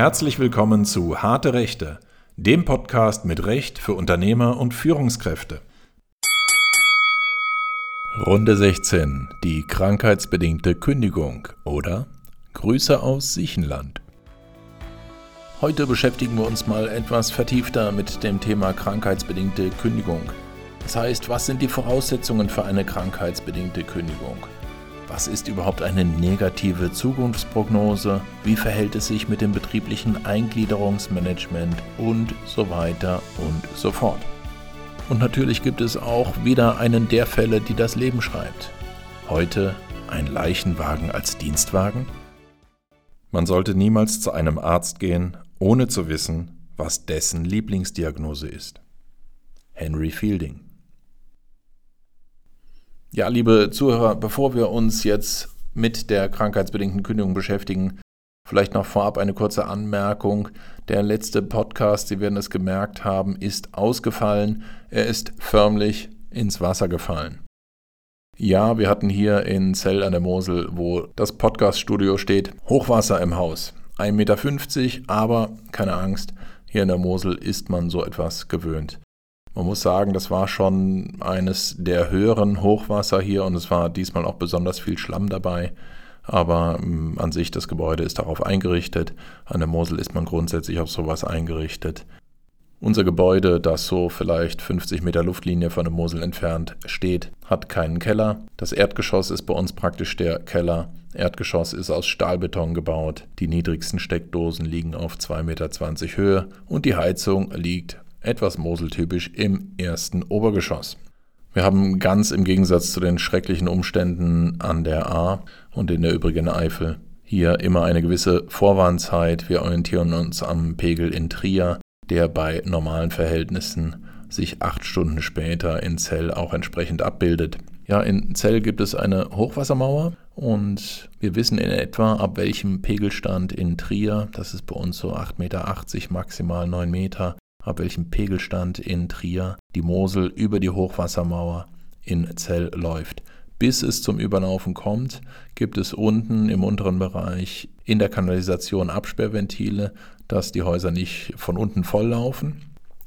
Herzlich willkommen zu Harte Rechte, dem Podcast mit Recht für Unternehmer und Führungskräfte. Runde 16. Die krankheitsbedingte Kündigung oder Grüße aus Siechenland. Heute beschäftigen wir uns mal etwas vertiefter mit dem Thema krankheitsbedingte Kündigung. Das heißt, was sind die Voraussetzungen für eine krankheitsbedingte Kündigung? Was ist überhaupt eine negative Zukunftsprognose? Wie verhält es sich mit dem betrieblichen Eingliederungsmanagement und so weiter und so fort? Und natürlich gibt es auch wieder einen der Fälle, die das Leben schreibt. Heute ein Leichenwagen als Dienstwagen? Man sollte niemals zu einem Arzt gehen, ohne zu wissen, was dessen Lieblingsdiagnose ist. Henry Fielding ja, liebe Zuhörer, bevor wir uns jetzt mit der krankheitsbedingten Kündigung beschäftigen, vielleicht noch vorab eine kurze Anmerkung. Der letzte Podcast, Sie werden es gemerkt haben, ist ausgefallen. Er ist förmlich ins Wasser gefallen. Ja, wir hatten hier in Zell an der Mosel, wo das Podcaststudio steht, Hochwasser im Haus. 1,50 Meter, aber keine Angst, hier in der Mosel ist man so etwas gewöhnt. Man muss sagen, das war schon eines der höheren Hochwasser hier und es war diesmal auch besonders viel Schlamm dabei. Aber ähm, an sich das Gebäude ist darauf eingerichtet. An der Mosel ist man grundsätzlich auf sowas eingerichtet. Unser Gebäude, das so vielleicht 50 Meter Luftlinie von der Mosel entfernt steht, hat keinen Keller. Das Erdgeschoss ist bei uns praktisch der Keller. Erdgeschoss ist aus Stahlbeton gebaut. Die niedrigsten Steckdosen liegen auf 2,20 Meter Höhe und die Heizung liegt etwas moseltypisch im ersten Obergeschoss. Wir haben ganz im Gegensatz zu den schrecklichen Umständen an der A und in der übrigen Eifel hier immer eine gewisse Vorwarnzeit. Wir orientieren uns am Pegel in Trier, der bei normalen Verhältnissen sich acht Stunden später in Zell auch entsprechend abbildet. Ja, in Zell gibt es eine Hochwassermauer und wir wissen in etwa, ab welchem Pegelstand in Trier, das ist bei uns so 8,80 Meter, maximal 9 Meter, ab welchem Pegelstand in Trier die Mosel über die Hochwassermauer in Zell läuft. Bis es zum Überlaufen kommt, gibt es unten im unteren Bereich in der Kanalisation Absperrventile, dass die Häuser nicht von unten volllaufen.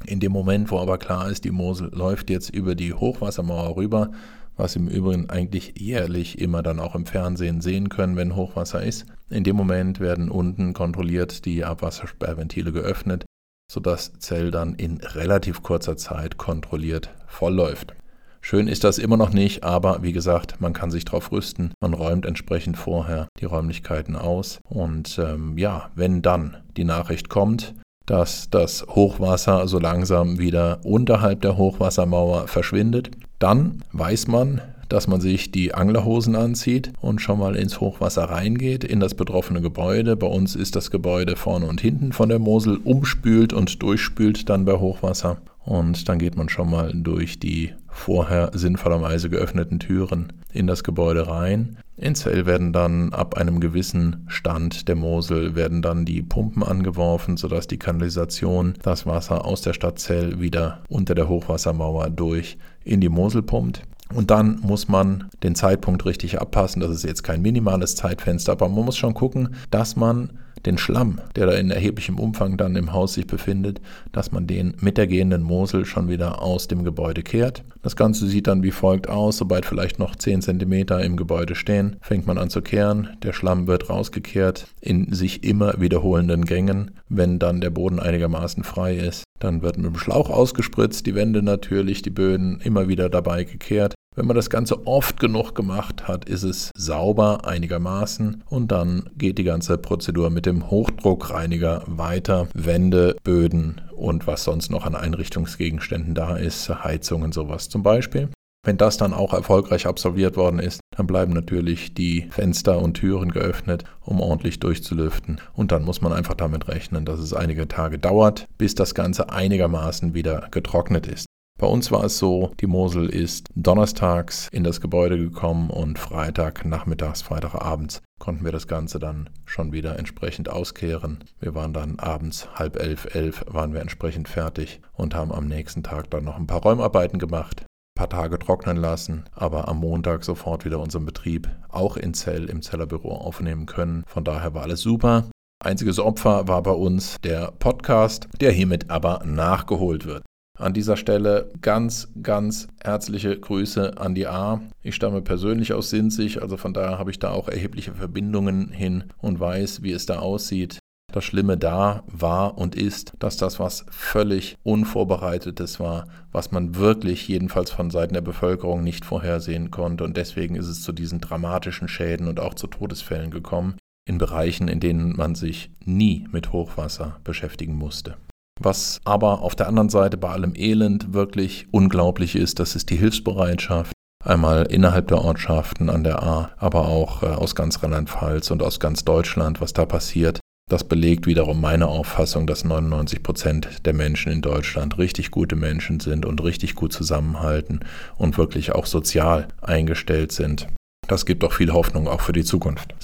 In dem Moment, wo aber klar ist, die Mosel läuft jetzt über die Hochwassermauer rüber, was im Übrigen eigentlich jährlich immer dann auch im Fernsehen sehen können, wenn Hochwasser ist. In dem Moment werden unten kontrolliert die Abwassersperrventile geöffnet sodass Zell dann in relativ kurzer Zeit kontrolliert vollläuft. Schön ist das immer noch nicht, aber wie gesagt, man kann sich darauf rüsten. Man räumt entsprechend vorher die Räumlichkeiten aus. Und ähm, ja, wenn dann die Nachricht kommt, dass das Hochwasser so langsam wieder unterhalb der Hochwassermauer verschwindet, dann weiß man, dass man sich die Anglerhosen anzieht und schon mal ins Hochwasser reingeht, in das betroffene Gebäude. Bei uns ist das Gebäude vorne und hinten von der Mosel umspült und durchspült dann bei Hochwasser. Und dann geht man schon mal durch die vorher sinnvollerweise geöffneten Türen in das Gebäude rein. In Zell werden dann ab einem gewissen Stand der Mosel werden dann die Pumpen angeworfen, sodass die Kanalisation das Wasser aus der Stadt Zell wieder unter der Hochwassermauer durch in die Mosel pumpt. Und dann muss man den Zeitpunkt richtig abpassen. Das ist jetzt kein minimales Zeitfenster, aber man muss schon gucken, dass man den Schlamm, der da in erheblichem Umfang dann im Haus sich befindet, dass man den mit der gehenden Mosel schon wieder aus dem Gebäude kehrt. Das Ganze sieht dann wie folgt aus. Sobald vielleicht noch 10 cm im Gebäude stehen, fängt man an zu kehren. Der Schlamm wird rausgekehrt in sich immer wiederholenden Gängen. Wenn dann der Boden einigermaßen frei ist, dann wird mit dem Schlauch ausgespritzt, die Wände natürlich, die Böden immer wieder dabei gekehrt. Wenn man das Ganze oft genug gemacht hat, ist es sauber einigermaßen und dann geht die ganze Prozedur mit dem Hochdruckreiniger weiter. Wände, Böden und was sonst noch an Einrichtungsgegenständen da ist, Heizungen, sowas zum Beispiel. Wenn das dann auch erfolgreich absolviert worden ist, dann bleiben natürlich die Fenster und Türen geöffnet, um ordentlich durchzulüften. Und dann muss man einfach damit rechnen, dass es einige Tage dauert, bis das Ganze einigermaßen wieder getrocknet ist. Bei uns war es so, die Mosel ist donnerstags in das Gebäude gekommen und Freitag nachmittags, Freitagabends konnten wir das Ganze dann schon wieder entsprechend auskehren. Wir waren dann abends halb elf, elf waren wir entsprechend fertig und haben am nächsten Tag dann noch ein paar Räumarbeiten gemacht, paar Tage trocknen lassen, aber am Montag sofort wieder unseren Betrieb auch in Zell im Zellerbüro aufnehmen können. Von daher war alles super. Einziges Opfer war bei uns der Podcast, der hiermit aber nachgeholt wird. An dieser Stelle ganz, ganz herzliche Grüße an die A. Ich stamme persönlich aus Sinzig, also von daher habe ich da auch erhebliche Verbindungen hin und weiß, wie es da aussieht. Das Schlimme da war und ist, dass das was völlig Unvorbereitetes war, was man wirklich jedenfalls von Seiten der Bevölkerung nicht vorhersehen konnte. Und deswegen ist es zu diesen dramatischen Schäden und auch zu Todesfällen gekommen, in Bereichen, in denen man sich nie mit Hochwasser beschäftigen musste. Was aber auf der anderen Seite bei allem Elend wirklich unglaublich ist, das ist die Hilfsbereitschaft. Einmal innerhalb der Ortschaften an der A, aber auch äh, aus ganz Rheinland-Pfalz und aus ganz Deutschland, was da passiert. Das belegt wiederum meine Auffassung, dass 99 Prozent der Menschen in Deutschland richtig gute Menschen sind und richtig gut zusammenhalten und wirklich auch sozial eingestellt sind. Das gibt auch viel Hoffnung auch für die Zukunft.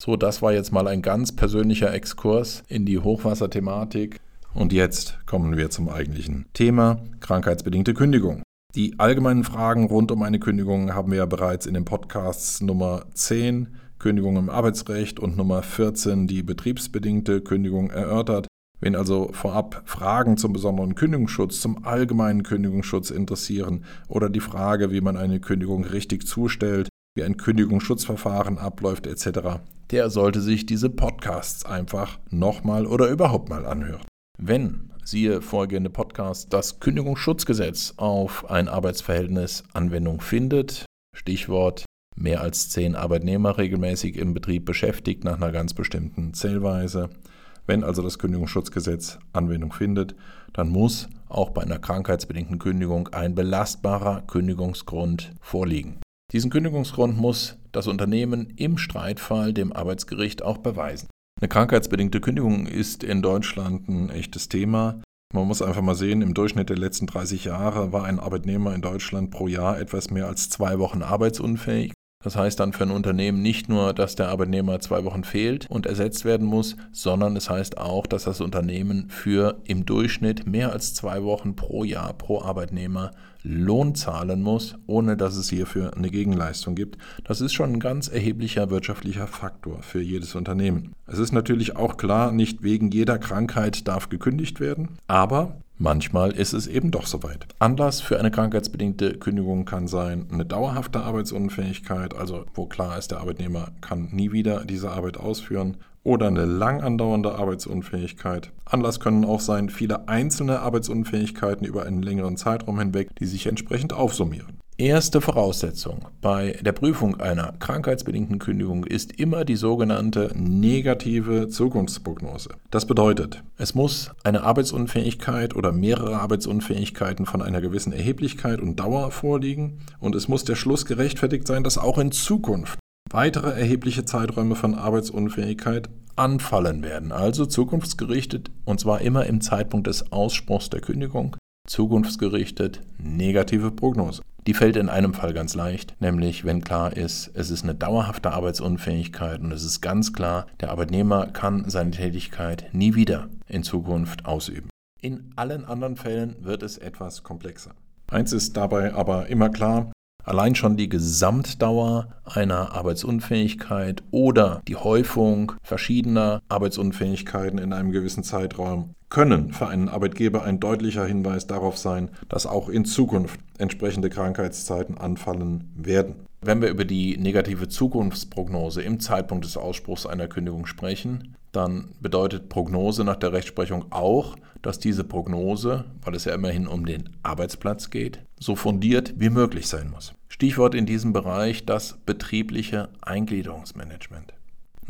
So, das war jetzt mal ein ganz persönlicher Exkurs in die Hochwasserthematik. Und jetzt kommen wir zum eigentlichen Thema, krankheitsbedingte Kündigung. Die allgemeinen Fragen rund um eine Kündigung haben wir ja bereits in den Podcasts Nummer 10 Kündigung im Arbeitsrecht und Nummer 14 die betriebsbedingte Kündigung erörtert. Wenn also vorab Fragen zum besonderen Kündigungsschutz, zum allgemeinen Kündigungsschutz interessieren oder die Frage, wie man eine Kündigung richtig zustellt, wie ein Kündigungsschutzverfahren abläuft etc., der sollte sich diese Podcasts einfach nochmal oder überhaupt mal anhören. Wenn, siehe vorgehende Podcast, das Kündigungsschutzgesetz auf ein Arbeitsverhältnis Anwendung findet, Stichwort mehr als zehn Arbeitnehmer regelmäßig im Betrieb beschäftigt nach einer ganz bestimmten Zählweise. Wenn also das Kündigungsschutzgesetz Anwendung findet, dann muss auch bei einer krankheitsbedingten Kündigung ein belastbarer Kündigungsgrund vorliegen. Diesen Kündigungsgrund muss das Unternehmen im Streitfall dem Arbeitsgericht auch beweisen. Eine krankheitsbedingte Kündigung ist in Deutschland ein echtes Thema. Man muss einfach mal sehen, im Durchschnitt der letzten 30 Jahre war ein Arbeitnehmer in Deutschland pro Jahr etwas mehr als zwei Wochen arbeitsunfähig. Das heißt dann für ein Unternehmen nicht nur, dass der Arbeitnehmer zwei Wochen fehlt und ersetzt werden muss, sondern es heißt auch, dass das Unternehmen für im Durchschnitt mehr als zwei Wochen pro Jahr pro Arbeitnehmer Lohn zahlen muss, ohne dass es hierfür eine Gegenleistung gibt. Das ist schon ein ganz erheblicher wirtschaftlicher Faktor für jedes Unternehmen. Es ist natürlich auch klar, nicht wegen jeder Krankheit darf gekündigt werden, aber Manchmal ist es eben doch soweit. Anlass für eine krankheitsbedingte Kündigung kann sein eine dauerhafte Arbeitsunfähigkeit, also wo klar ist, der Arbeitnehmer kann nie wieder diese Arbeit ausführen, oder eine lang andauernde Arbeitsunfähigkeit. Anlass können auch sein viele einzelne Arbeitsunfähigkeiten über einen längeren Zeitraum hinweg, die sich entsprechend aufsummieren. Erste Voraussetzung bei der Prüfung einer krankheitsbedingten Kündigung ist immer die sogenannte negative Zukunftsprognose. Das bedeutet, es muss eine Arbeitsunfähigkeit oder mehrere Arbeitsunfähigkeiten von einer gewissen Erheblichkeit und Dauer vorliegen und es muss der Schluss gerechtfertigt sein, dass auch in Zukunft weitere erhebliche Zeiträume von Arbeitsunfähigkeit anfallen werden, also zukunftsgerichtet und zwar immer im Zeitpunkt des Ausspruchs der Kündigung, zukunftsgerichtet negative Prognose. Die fällt in einem Fall ganz leicht, nämlich wenn klar ist, es ist eine dauerhafte Arbeitsunfähigkeit und es ist ganz klar, der Arbeitnehmer kann seine Tätigkeit nie wieder in Zukunft ausüben. In allen anderen Fällen wird es etwas komplexer. Eins ist dabei aber immer klar, Allein schon die Gesamtdauer einer Arbeitsunfähigkeit oder die Häufung verschiedener Arbeitsunfähigkeiten in einem gewissen Zeitraum können für einen Arbeitgeber ein deutlicher Hinweis darauf sein, dass auch in Zukunft entsprechende Krankheitszeiten anfallen werden. Wenn wir über die negative Zukunftsprognose im Zeitpunkt des Ausspruchs einer Kündigung sprechen, dann bedeutet Prognose nach der Rechtsprechung auch, dass diese Prognose, weil es ja immerhin um den Arbeitsplatz geht, so fundiert wie möglich sein muss. Stichwort in diesem Bereich das betriebliche Eingliederungsmanagement.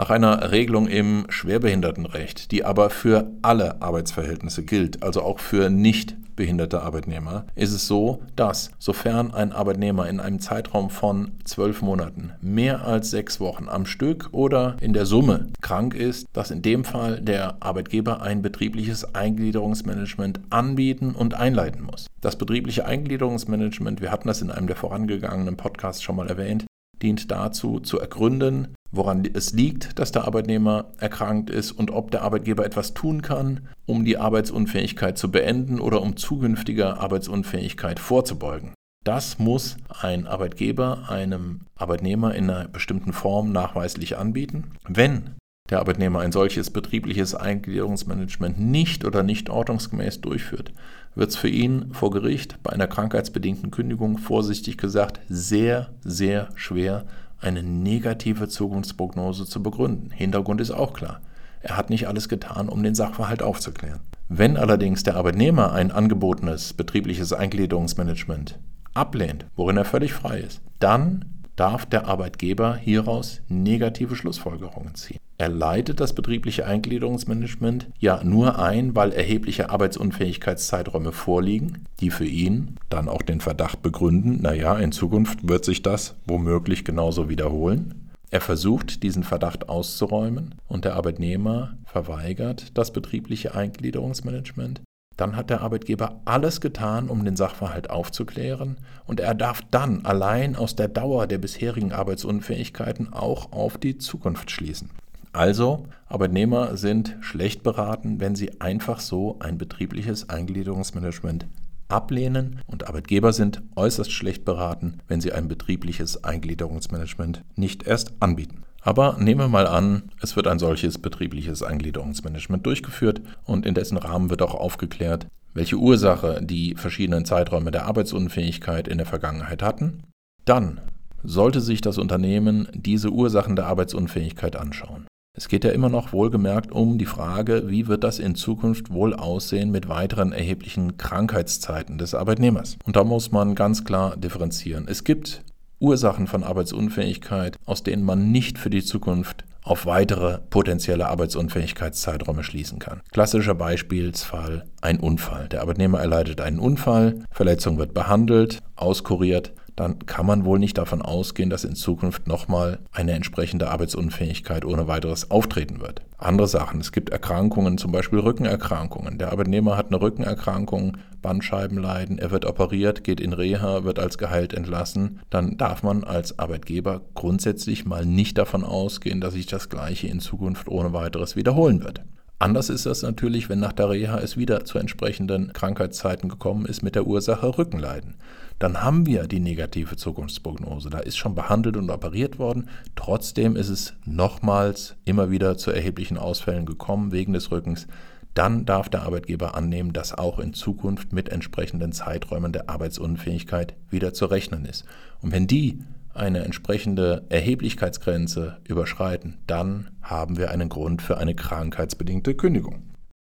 Nach einer Regelung im Schwerbehindertenrecht, die aber für alle Arbeitsverhältnisse gilt, also auch für nicht behinderte Arbeitnehmer, ist es so, dass, sofern ein Arbeitnehmer in einem Zeitraum von zwölf Monaten mehr als sechs Wochen am Stück oder in der Summe krank ist, dass in dem Fall der Arbeitgeber ein betriebliches Eingliederungsmanagement anbieten und einleiten muss. Das betriebliche Eingliederungsmanagement, wir hatten das in einem der vorangegangenen Podcasts schon mal erwähnt, dient dazu, zu ergründen, woran es liegt, dass der Arbeitnehmer erkrankt ist und ob der Arbeitgeber etwas tun kann, um die Arbeitsunfähigkeit zu beenden oder um zukünftiger Arbeitsunfähigkeit vorzubeugen. Das muss ein Arbeitgeber einem Arbeitnehmer in einer bestimmten Form nachweislich anbieten. Wenn der Arbeitnehmer ein solches betriebliches Eingliederungsmanagement nicht oder nicht ordnungsgemäß durchführt, wird es für ihn vor Gericht bei einer krankheitsbedingten Kündigung vorsichtig gesagt sehr, sehr schwer, eine negative Zukunftsprognose zu begründen. Hintergrund ist auch klar. Er hat nicht alles getan, um den Sachverhalt aufzuklären. Wenn allerdings der Arbeitnehmer ein angebotenes betriebliches Eingliederungsmanagement ablehnt, worin er völlig frei ist, dann darf der Arbeitgeber hieraus negative Schlussfolgerungen ziehen. Er leitet das betriebliche Eingliederungsmanagement ja nur ein, weil erhebliche Arbeitsunfähigkeitszeiträume vorliegen, die für ihn dann auch den Verdacht begründen, naja, in Zukunft wird sich das womöglich genauso wiederholen. Er versucht, diesen Verdacht auszuräumen und der Arbeitnehmer verweigert das betriebliche Eingliederungsmanagement dann hat der Arbeitgeber alles getan, um den Sachverhalt aufzuklären, und er darf dann allein aus der Dauer der bisherigen Arbeitsunfähigkeiten auch auf die Zukunft schließen. Also, Arbeitnehmer sind schlecht beraten, wenn sie einfach so ein betriebliches Eingliederungsmanagement ablehnen und Arbeitgeber sind äußerst schlecht beraten, wenn sie ein betriebliches Eingliederungsmanagement nicht erst anbieten. Aber nehmen wir mal an, es wird ein solches betriebliches Eingliederungsmanagement durchgeführt und in dessen Rahmen wird auch aufgeklärt, welche Ursache die verschiedenen Zeiträume der Arbeitsunfähigkeit in der Vergangenheit hatten. Dann sollte sich das Unternehmen diese Ursachen der Arbeitsunfähigkeit anschauen. Es geht ja immer noch wohlgemerkt um die Frage, wie wird das in Zukunft wohl aussehen mit weiteren erheblichen Krankheitszeiten des Arbeitnehmers. Und da muss man ganz klar differenzieren. Es gibt Ursachen von Arbeitsunfähigkeit, aus denen man nicht für die Zukunft auf weitere potenzielle Arbeitsunfähigkeitszeiträume schließen kann. Klassischer Beispielsfall ein Unfall. Der Arbeitnehmer erleidet einen Unfall, Verletzung wird behandelt, auskuriert, dann kann man wohl nicht davon ausgehen, dass in Zukunft nochmal eine entsprechende Arbeitsunfähigkeit ohne weiteres auftreten wird. Andere Sachen, es gibt Erkrankungen, zum Beispiel Rückenerkrankungen. Der Arbeitnehmer hat eine Rückenerkrankung, Bandscheibenleiden, er wird operiert, geht in Reha, wird als geheilt entlassen. Dann darf man als Arbeitgeber grundsätzlich mal nicht davon ausgehen, dass sich das Gleiche in Zukunft ohne weiteres wiederholen wird. Anders ist das natürlich, wenn nach der Reha es wieder zu entsprechenden Krankheitszeiten gekommen ist mit der Ursache Rückenleiden. Dann haben wir die negative Zukunftsprognose. Da ist schon behandelt und operiert worden. Trotzdem ist es nochmals immer wieder zu erheblichen Ausfällen gekommen wegen des Rückens. Dann darf der Arbeitgeber annehmen, dass auch in Zukunft mit entsprechenden Zeiträumen der Arbeitsunfähigkeit wieder zu rechnen ist. Und wenn die eine entsprechende Erheblichkeitsgrenze überschreiten, dann haben wir einen Grund für eine krankheitsbedingte Kündigung.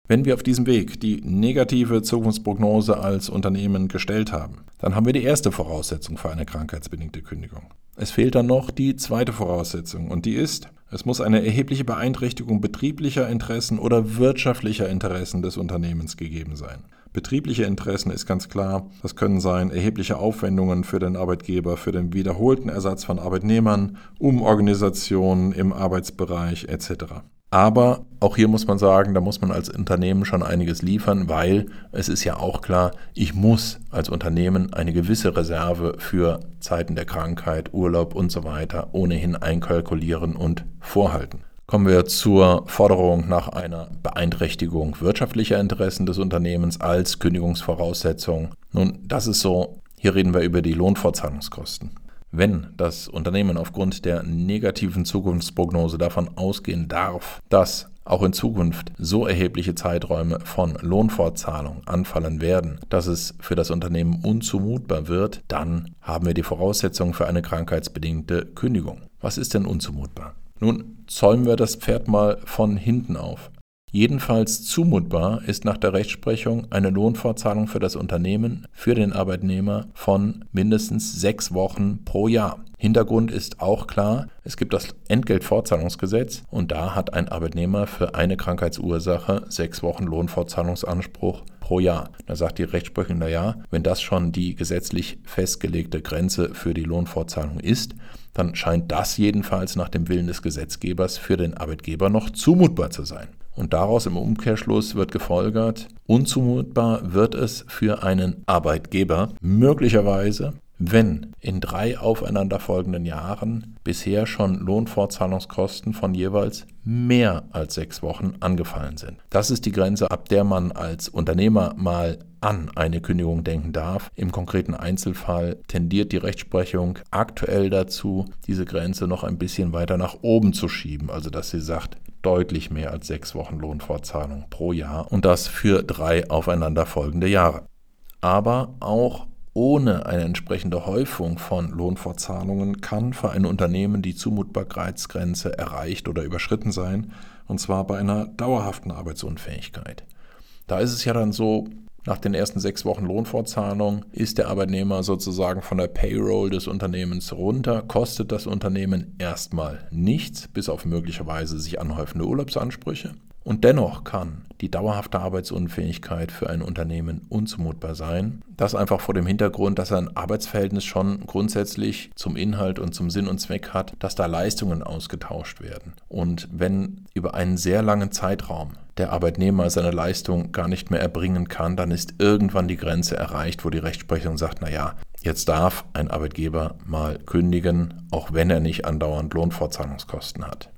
Wenn wir auf diesem Weg die negative Zukunftsprognose als Unternehmen gestellt haben, dann haben wir die erste Voraussetzung für eine krankheitsbedingte Kündigung. Es fehlt dann noch die zweite Voraussetzung und die ist, es muss eine erhebliche Beeinträchtigung betrieblicher Interessen oder wirtschaftlicher Interessen des Unternehmens gegeben sein. Betriebliche Interessen ist ganz klar, das können sein erhebliche Aufwendungen für den Arbeitgeber, für den wiederholten Ersatz von Arbeitnehmern, Umorganisationen im Arbeitsbereich etc. Aber auch hier muss man sagen, da muss man als Unternehmen schon einiges liefern, weil es ist ja auch klar, ich muss als Unternehmen eine gewisse Reserve für Zeiten der Krankheit, Urlaub und so weiter ohnehin einkalkulieren und vorhalten. Kommen wir zur Forderung nach einer Beeinträchtigung wirtschaftlicher Interessen des Unternehmens als Kündigungsvoraussetzung. Nun, das ist so, hier reden wir über die Lohnfortzahlungskosten. Wenn das Unternehmen aufgrund der negativen Zukunftsprognose davon ausgehen darf, dass auch in Zukunft so erhebliche Zeiträume von Lohnfortzahlung anfallen werden, dass es für das Unternehmen unzumutbar wird, dann haben wir die Voraussetzung für eine krankheitsbedingte Kündigung. Was ist denn unzumutbar? Nun zäumen wir das Pferd mal von hinten auf. Jedenfalls zumutbar ist nach der Rechtsprechung eine Lohnfortzahlung für das Unternehmen für den Arbeitnehmer von mindestens sechs Wochen pro Jahr. Hintergrund ist auch klar, es gibt das Entgeltfortzahlungsgesetz und da hat ein Arbeitnehmer für eine Krankheitsursache sechs Wochen Lohnfortzahlungsanspruch pro Jahr. Da sagt die Rechtsprechung, naja, wenn das schon die gesetzlich festgelegte Grenze für die Lohnfortzahlung ist, dann scheint das jedenfalls nach dem Willen des Gesetzgebers für den Arbeitgeber noch zumutbar zu sein. Und daraus im Umkehrschluss wird gefolgert, unzumutbar wird es für einen Arbeitgeber möglicherweise, wenn in drei aufeinanderfolgenden Jahren bisher schon Lohnfortzahlungskosten von jeweils mehr als sechs Wochen angefallen sind. Das ist die Grenze, ab der man als Unternehmer mal an eine Kündigung denken darf. Im konkreten Einzelfall tendiert die Rechtsprechung aktuell dazu, diese Grenze noch ein bisschen weiter nach oben zu schieben, also dass sie sagt, deutlich mehr als sechs Wochen Lohnfortzahlung pro Jahr und das für drei aufeinanderfolgende Jahre. Aber auch ohne eine entsprechende Häufung von Lohnfortzahlungen kann für ein Unternehmen die Zumutbarkeitsgrenze erreicht oder überschritten sein, und zwar bei einer dauerhaften Arbeitsunfähigkeit. Da ist es ja dann so, nach den ersten sechs Wochen Lohnfortzahlung ist der Arbeitnehmer sozusagen von der Payroll des Unternehmens runter, kostet das Unternehmen erstmal nichts, bis auf möglicherweise sich anhäufende Urlaubsansprüche. Und dennoch kann die dauerhafte Arbeitsunfähigkeit für ein Unternehmen unzumutbar sein. Das einfach vor dem Hintergrund, dass ein Arbeitsverhältnis schon grundsätzlich zum Inhalt und zum Sinn und Zweck hat, dass da Leistungen ausgetauscht werden. Und wenn über einen sehr langen Zeitraum der Arbeitnehmer seine Leistung gar nicht mehr erbringen kann, dann ist irgendwann die Grenze erreicht, wo die Rechtsprechung sagt, naja, jetzt darf ein Arbeitgeber mal kündigen, auch wenn er nicht andauernd Lohnfortzahlungskosten hat.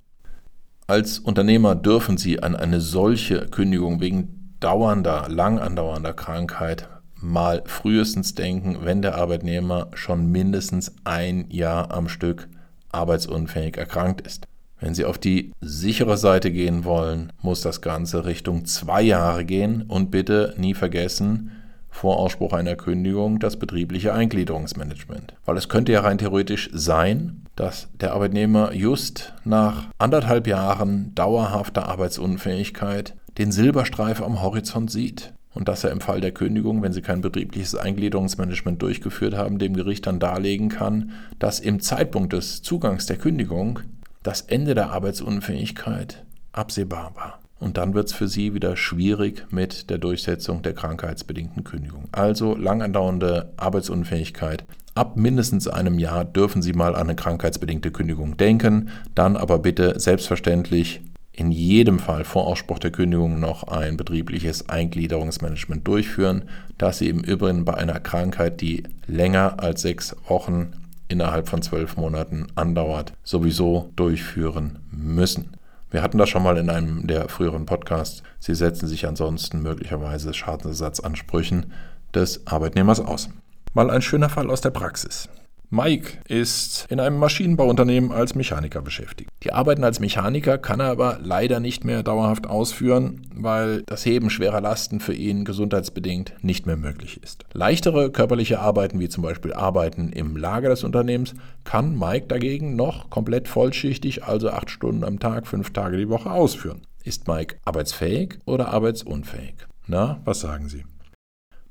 Als Unternehmer dürfen Sie an eine solche Kündigung wegen dauernder, lang andauernder Krankheit mal frühestens denken, wenn der Arbeitnehmer schon mindestens ein Jahr am Stück arbeitsunfähig erkrankt ist. Wenn Sie auf die sichere Seite gehen wollen, muss das Ganze Richtung zwei Jahre gehen und bitte nie vergessen, vor Ausspruch einer Kündigung das betriebliche Eingliederungsmanagement. Weil es könnte ja rein theoretisch sein, dass der Arbeitnehmer just nach anderthalb Jahren dauerhafter Arbeitsunfähigkeit den Silberstreif am Horizont sieht und dass er im Fall der Kündigung, wenn sie kein betriebliches Eingliederungsmanagement durchgeführt haben, dem Gericht dann darlegen kann, dass im Zeitpunkt des Zugangs der Kündigung das Ende der Arbeitsunfähigkeit absehbar war. Und dann wird es für sie wieder schwierig mit der Durchsetzung der krankheitsbedingten Kündigung. Also lang andauernde Arbeitsunfähigkeit. Ab mindestens einem Jahr dürfen Sie mal an eine krankheitsbedingte Kündigung denken. Dann aber bitte selbstverständlich in jedem Fall vor Ausspruch der Kündigung noch ein betriebliches Eingliederungsmanagement durchführen, das Sie im Übrigen bei einer Krankheit, die länger als sechs Wochen innerhalb von zwölf Monaten andauert, sowieso durchführen müssen. Wir hatten das schon mal in einem der früheren Podcasts. Sie setzen sich ansonsten möglicherweise Schadensersatzansprüchen des Arbeitnehmers aus. Mal ein schöner Fall aus der Praxis. Mike ist in einem Maschinenbauunternehmen als Mechaniker beschäftigt. Die Arbeiten als Mechaniker kann er aber leider nicht mehr dauerhaft ausführen, weil das Heben schwerer Lasten für ihn gesundheitsbedingt nicht mehr möglich ist. Leichtere körperliche Arbeiten, wie zum Beispiel Arbeiten im Lager des Unternehmens, kann Mike dagegen noch komplett vollschichtig, also acht Stunden am Tag, fünf Tage die Woche ausführen. Ist Mike arbeitsfähig oder arbeitsunfähig? Na, was sagen Sie?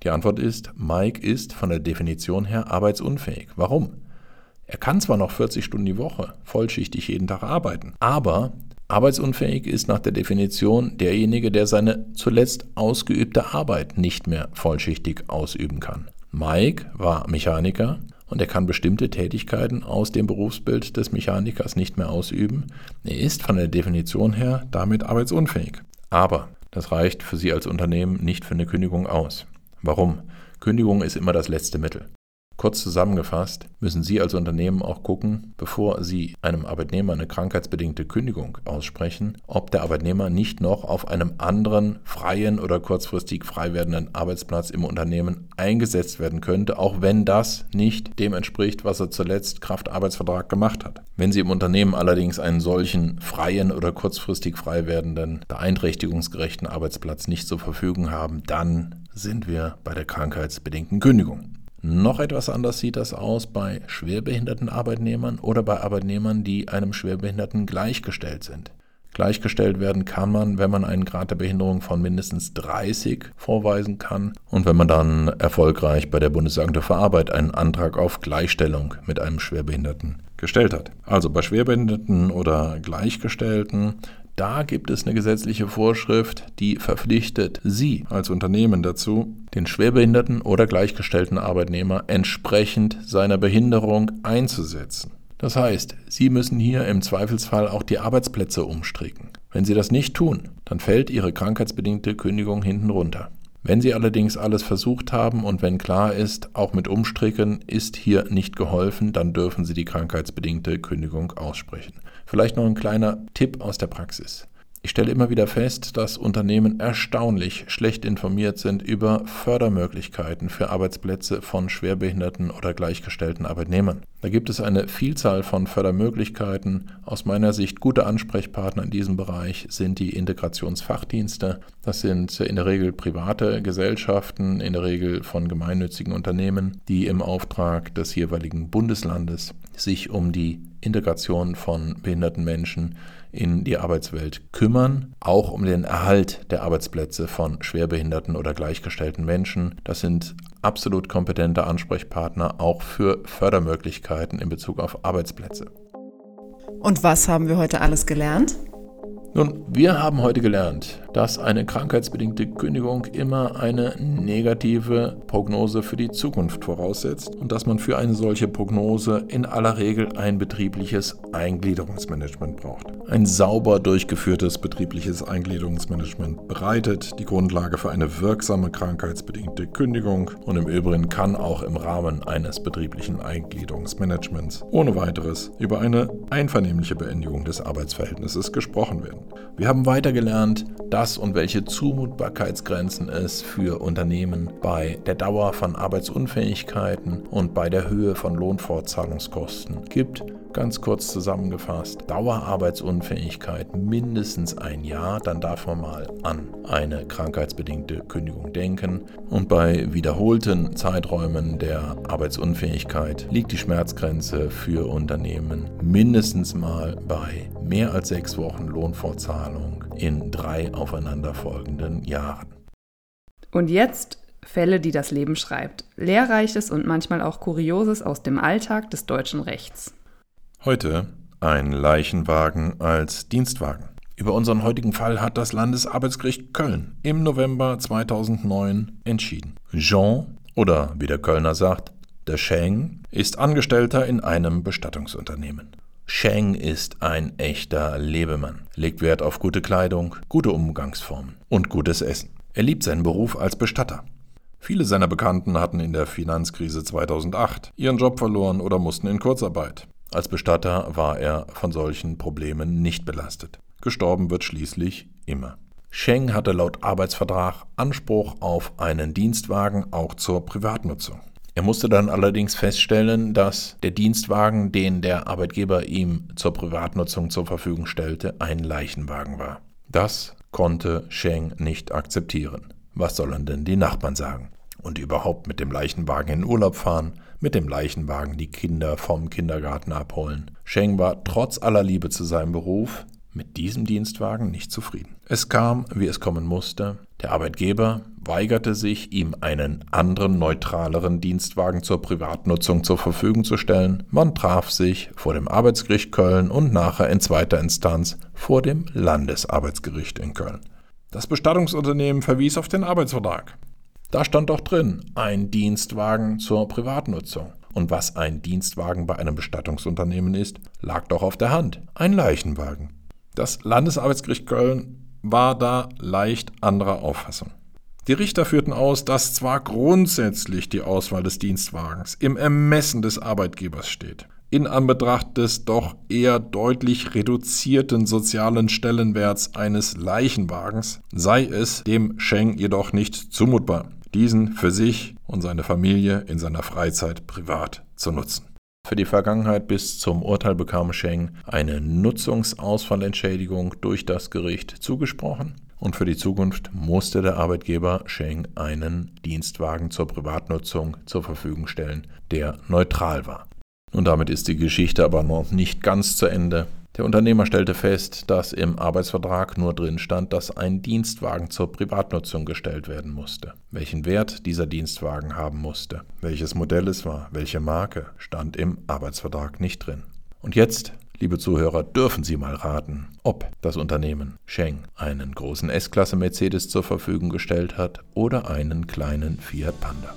Die Antwort ist, Mike ist von der Definition her arbeitsunfähig. Warum? Er kann zwar noch 40 Stunden die Woche vollschichtig jeden Tag arbeiten, aber arbeitsunfähig ist nach der Definition derjenige, der seine zuletzt ausgeübte Arbeit nicht mehr vollschichtig ausüben kann. Mike war Mechaniker und er kann bestimmte Tätigkeiten aus dem Berufsbild des Mechanikers nicht mehr ausüben. Er ist von der Definition her damit arbeitsunfähig. Aber das reicht für Sie als Unternehmen nicht für eine Kündigung aus. Warum? Kündigung ist immer das letzte Mittel. Kurz zusammengefasst müssen Sie als Unternehmen auch gucken, bevor Sie einem Arbeitnehmer eine krankheitsbedingte Kündigung aussprechen, ob der Arbeitnehmer nicht noch auf einem anderen freien oder kurzfristig frei werdenden Arbeitsplatz im Unternehmen eingesetzt werden könnte, auch wenn das nicht dem entspricht, was er zuletzt Kraft Arbeitsvertrag gemacht hat. Wenn Sie im Unternehmen allerdings einen solchen freien oder kurzfristig frei werdenden, beeinträchtigungsgerechten Arbeitsplatz nicht zur Verfügung haben, dann sind wir bei der krankheitsbedingten Kündigung. Noch etwas anders sieht das aus bei schwerbehinderten Arbeitnehmern oder bei Arbeitnehmern, die einem Schwerbehinderten gleichgestellt sind. Gleichgestellt werden kann man, wenn man einen Grad der Behinderung von mindestens 30 vorweisen kann und wenn man dann erfolgreich bei der Bundesagentur für Arbeit einen Antrag auf Gleichstellung mit einem Schwerbehinderten gestellt hat. Also bei Schwerbehinderten oder Gleichgestellten da gibt es eine gesetzliche Vorschrift, die verpflichtet Sie als Unternehmen dazu, den schwerbehinderten oder gleichgestellten Arbeitnehmer entsprechend seiner Behinderung einzusetzen. Das heißt, Sie müssen hier im Zweifelsfall auch die Arbeitsplätze umstricken. Wenn Sie das nicht tun, dann fällt Ihre krankheitsbedingte Kündigung hinten runter. Wenn Sie allerdings alles versucht haben und wenn klar ist, auch mit Umstricken ist hier nicht geholfen, dann dürfen Sie die krankheitsbedingte Kündigung aussprechen. Vielleicht noch ein kleiner Tipp aus der Praxis. Ich stelle immer wieder fest, dass Unternehmen erstaunlich schlecht informiert sind über Fördermöglichkeiten für Arbeitsplätze von schwerbehinderten oder gleichgestellten Arbeitnehmern. Da gibt es eine Vielzahl von Fördermöglichkeiten. Aus meiner Sicht gute Ansprechpartner in diesem Bereich sind die Integrationsfachdienste. Das sind in der Regel private Gesellschaften, in der Regel von gemeinnützigen Unternehmen, die im Auftrag des jeweiligen Bundeslandes sich um die Integration von behinderten Menschen in die Arbeitswelt kümmern, auch um den Erhalt der Arbeitsplätze von schwerbehinderten oder gleichgestellten Menschen. Das sind absolut kompetente Ansprechpartner auch für Fördermöglichkeiten in Bezug auf Arbeitsplätze. Und was haben wir heute alles gelernt? Nun, wir haben heute gelernt, dass eine krankheitsbedingte Kündigung immer eine negative Prognose für die Zukunft voraussetzt und dass man für eine solche Prognose in aller Regel ein betriebliches Eingliederungsmanagement braucht. Ein sauber durchgeführtes betriebliches Eingliederungsmanagement bereitet die Grundlage für eine wirksame krankheitsbedingte Kündigung und im Übrigen kann auch im Rahmen eines betrieblichen Eingliederungsmanagements ohne weiteres über eine einvernehmliche Beendigung des Arbeitsverhältnisses gesprochen werden. Wir haben weiter gelernt, dass und welche Zumutbarkeitsgrenzen es für Unternehmen bei der Dauer von Arbeitsunfähigkeiten und bei der Höhe von Lohnfortzahlungskosten gibt. Ganz kurz zusammengefasst, Dauerarbeitsunfähigkeit mindestens ein Jahr, dann darf man mal an eine krankheitsbedingte Kündigung denken. Und bei wiederholten Zeiträumen der Arbeitsunfähigkeit liegt die Schmerzgrenze für Unternehmen mindestens mal bei mehr als sechs Wochen Lohnfortzahlung in drei aufeinanderfolgenden Jahren. Und jetzt Fälle, die das Leben schreibt. Lehrreiches und manchmal auch Kurioses aus dem Alltag des deutschen Rechts. Heute ein Leichenwagen als Dienstwagen. Über unseren heutigen Fall hat das Landesarbeitsgericht Köln im November 2009 entschieden. Jean, oder wie der Kölner sagt, der Scheng, ist Angestellter in einem Bestattungsunternehmen. Sheng ist ein echter Lebemann, legt Wert auf gute Kleidung, gute Umgangsformen und gutes Essen. Er liebt seinen Beruf als Bestatter. Viele seiner Bekannten hatten in der Finanzkrise 2008 ihren Job verloren oder mussten in Kurzarbeit. Als Bestatter war er von solchen Problemen nicht belastet. Gestorben wird schließlich immer. Sheng hatte laut Arbeitsvertrag Anspruch auf einen Dienstwagen auch zur Privatnutzung. Er musste dann allerdings feststellen, dass der Dienstwagen, den der Arbeitgeber ihm zur Privatnutzung zur Verfügung stellte, ein Leichenwagen war. Das konnte Sheng nicht akzeptieren. Was sollen denn die Nachbarn sagen? Und überhaupt mit dem Leichenwagen in Urlaub fahren, mit dem Leichenwagen die Kinder vom Kindergarten abholen. Sheng war trotz aller Liebe zu seinem Beruf mit diesem Dienstwagen nicht zufrieden. Es kam, wie es kommen musste. Der Arbeitgeber weigerte sich, ihm einen anderen, neutraleren Dienstwagen zur Privatnutzung zur Verfügung zu stellen. Man traf sich vor dem Arbeitsgericht Köln und nachher in zweiter Instanz vor dem Landesarbeitsgericht in Köln. Das Bestattungsunternehmen verwies auf den Arbeitsvertrag. Da stand doch drin, ein Dienstwagen zur Privatnutzung. Und was ein Dienstwagen bei einem Bestattungsunternehmen ist, lag doch auf der Hand. Ein Leichenwagen. Das Landesarbeitsgericht Köln war da leicht anderer Auffassung. Die Richter führten aus, dass zwar grundsätzlich die Auswahl des Dienstwagens im Ermessen des Arbeitgebers steht, in Anbetracht des doch eher deutlich reduzierten sozialen Stellenwerts eines Leichenwagens sei es dem Schenk jedoch nicht zumutbar, diesen für sich und seine Familie in seiner Freizeit privat zu nutzen. Für die Vergangenheit bis zum Urteil bekam Sheng eine Nutzungsausfallentschädigung durch das Gericht zugesprochen und für die Zukunft musste der Arbeitgeber Sheng einen Dienstwagen zur Privatnutzung zur Verfügung stellen, der neutral war. Und damit ist die Geschichte aber noch nicht ganz zu Ende. Der Unternehmer stellte fest, dass im Arbeitsvertrag nur drin stand, dass ein Dienstwagen zur Privatnutzung gestellt werden musste. Welchen Wert dieser Dienstwagen haben musste, welches Modell es war, welche Marke, stand im Arbeitsvertrag nicht drin. Und jetzt, liebe Zuhörer, dürfen Sie mal raten, ob das Unternehmen Sheng einen großen S-Klasse Mercedes zur Verfügung gestellt hat oder einen kleinen Fiat Panda.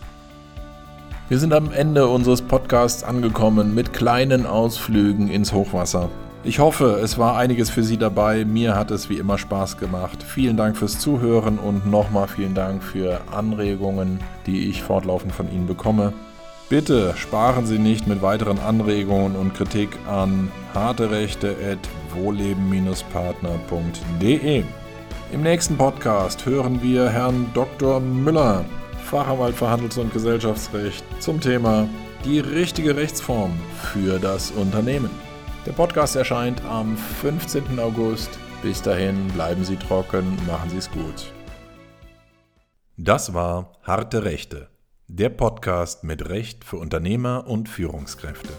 Wir sind am Ende unseres Podcasts angekommen mit kleinen Ausflügen ins Hochwasser. Ich hoffe, es war einiges für Sie dabei. Mir hat es wie immer Spaß gemacht. Vielen Dank fürs Zuhören und nochmal vielen Dank für Anregungen, die ich fortlaufend von Ihnen bekomme. Bitte sparen Sie nicht mit weiteren Anregungen und Kritik an harterechte.wohleben-partner.de. Im nächsten Podcast hören wir Herrn Dr. Müller, Fachanwalt für Handels- und Gesellschaftsrecht, zum Thema die richtige Rechtsform für das Unternehmen. Der Podcast erscheint am 15. August. Bis dahin bleiben Sie trocken, machen Sie es gut. Das war Harte Rechte der Podcast mit Recht für Unternehmer und Führungskräfte.